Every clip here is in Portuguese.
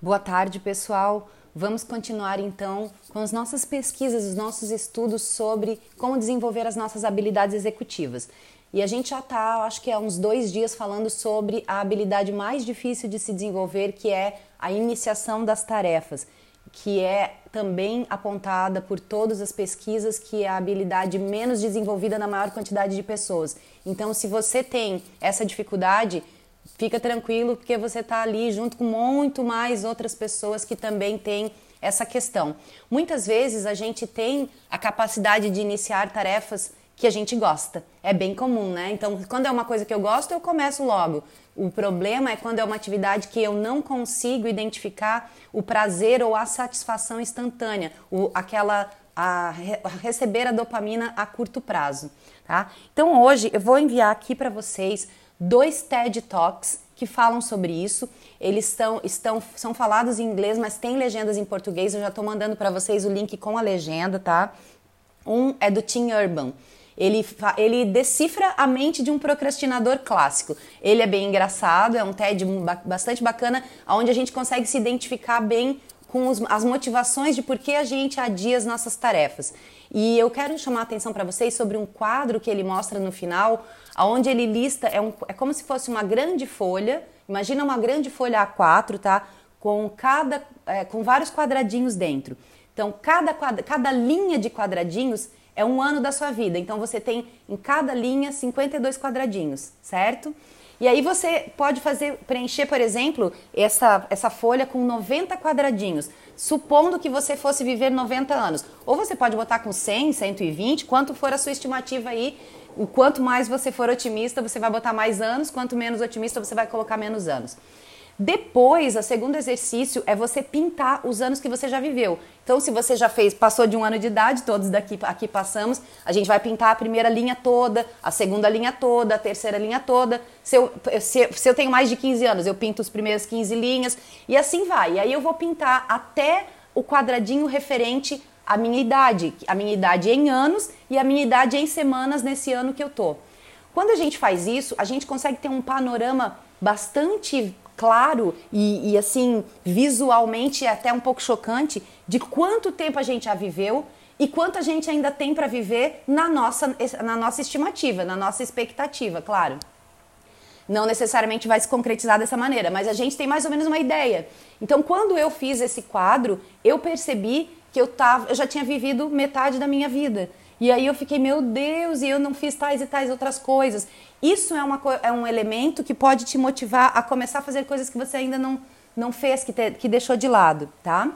Boa tarde, pessoal. Vamos continuar então com as nossas pesquisas, os nossos estudos sobre como desenvolver as nossas habilidades executivas. E a gente já está, acho que há uns dois dias, falando sobre a habilidade mais difícil de se desenvolver, que é a iniciação das tarefas, que é também apontada por todas as pesquisas que é a habilidade menos desenvolvida na maior quantidade de pessoas. Então, se você tem essa dificuldade, fica tranquilo, porque você está ali junto com muito mais outras pessoas que também têm essa questão. Muitas vezes a gente tem a capacidade de iniciar tarefas que a gente gosta. É bem comum, né? Então, quando é uma coisa que eu gosto, eu começo logo. O problema é quando é uma atividade que eu não consigo identificar o prazer ou a satisfação instantânea, o, aquela a, a receber a dopamina a curto prazo, tá? Então, hoje eu vou enviar aqui para vocês dois TED Talks que falam sobre isso. Eles estão, estão são falados em inglês, mas tem legendas em português. Eu já estou mandando para vocês o link com a legenda, tá? Um é do Tim Urban. Ele, ele decifra a mente de um procrastinador clássico. Ele é bem engraçado, é um TED bastante bacana, onde a gente consegue se identificar bem com os, as motivações de por que a gente adia as nossas tarefas. E eu quero chamar a atenção para vocês sobre um quadro que ele mostra no final, onde ele lista, é, um, é como se fosse uma grande folha, imagina uma grande folha A4, tá? Com, cada, é, com vários quadradinhos dentro. Então, cada, cada linha de quadradinhos é um ano da sua vida. Então você tem em cada linha 52 quadradinhos, certo? E aí você pode fazer preencher, por exemplo, essa, essa folha com 90 quadradinhos, supondo que você fosse viver 90 anos. Ou você pode botar com 100, 120, quanto for a sua estimativa aí. O quanto mais você for otimista, você vai botar mais anos, quanto menos otimista, você vai colocar menos anos. Depois, o segundo exercício é você pintar os anos que você já viveu. Então, se você já fez, passou de um ano de idade, todos daqui aqui passamos, a gente vai pintar a primeira linha toda, a segunda linha toda, a terceira linha toda. Se eu, se, se eu tenho mais de 15 anos, eu pinto os primeiros 15 linhas e assim vai. E aí eu vou pintar até o quadradinho referente à minha idade, a minha idade em anos e a minha idade em semanas nesse ano que eu tô. Quando a gente faz isso, a gente consegue ter um panorama bastante claro e, e, assim visualmente é até um pouco chocante de quanto tempo a gente já viveu e quanto a gente ainda tem para viver na nossa, na nossa estimativa, na nossa expectativa, claro. Não necessariamente vai se concretizar dessa maneira, mas a gente tem mais ou menos uma ideia. Então, quando eu fiz esse quadro, eu percebi que eu, tava, eu já tinha vivido metade da minha vida. E aí eu fiquei, meu Deus, e eu não fiz tais e tais outras coisas. Isso é, uma, é um elemento que pode te motivar a começar a fazer coisas que você ainda não, não fez, que, te, que deixou de lado, tá?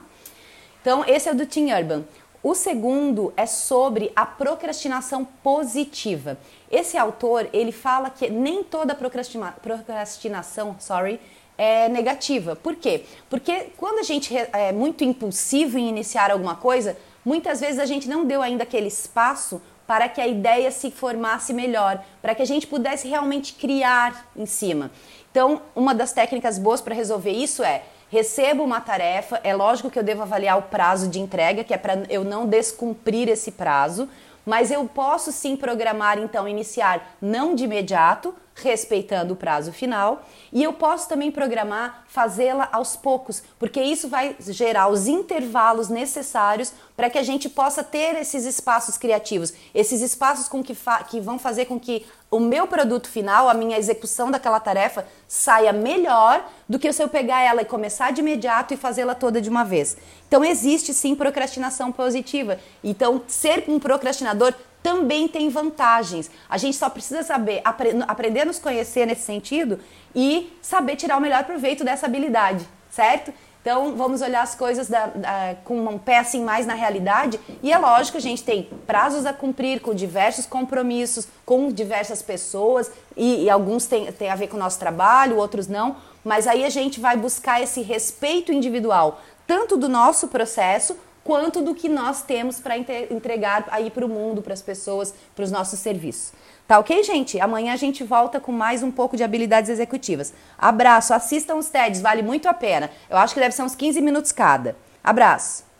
Então, esse é o do Tim Urban. O segundo é sobre a procrastinação positiva. Esse autor, ele fala que nem toda procrastina, procrastinação, sorry, é negativa. Por quê? Porque quando a gente é muito impulsivo em iniciar alguma coisa, muitas vezes a gente não deu ainda aquele espaço para que a ideia se formasse melhor, para que a gente pudesse realmente criar em cima. Então, uma das técnicas boas para resolver isso é recebo uma tarefa, é lógico que eu devo avaliar o prazo de entrega, que é para eu não descumprir esse prazo, mas eu posso sim programar então iniciar não de imediato, respeitando o prazo final, e eu posso também programar fazê-la aos poucos, porque isso vai gerar os intervalos necessários para que a gente possa ter esses espaços criativos, esses espaços com que, que vão fazer com que o meu produto final, a minha execução daquela tarefa, saia melhor do que se eu pegar ela e começar de imediato e fazê-la toda de uma vez. Então existe sim procrastinação positiva. Então ser um procrastinador também tem vantagens. A gente só precisa saber apre aprender a nos conhecer nesse sentido e saber tirar o melhor proveito dessa habilidade, certo? Então vamos olhar as coisas da, da, com um pé assim mais na realidade e é lógico a gente tem prazos a cumprir com diversos compromissos com diversas pessoas e, e alguns têm, têm a ver com o nosso trabalho, outros não, mas aí a gente vai buscar esse respeito individual tanto do nosso processo quanto do que nós temos para entregar aí para o mundo, para as pessoas, para os nossos serviços. Tá ok, gente? Amanhã a gente volta com mais um pouco de habilidades executivas. Abraço, assistam os TEDs, vale muito a pena. Eu acho que deve ser uns 15 minutos cada. Abraço.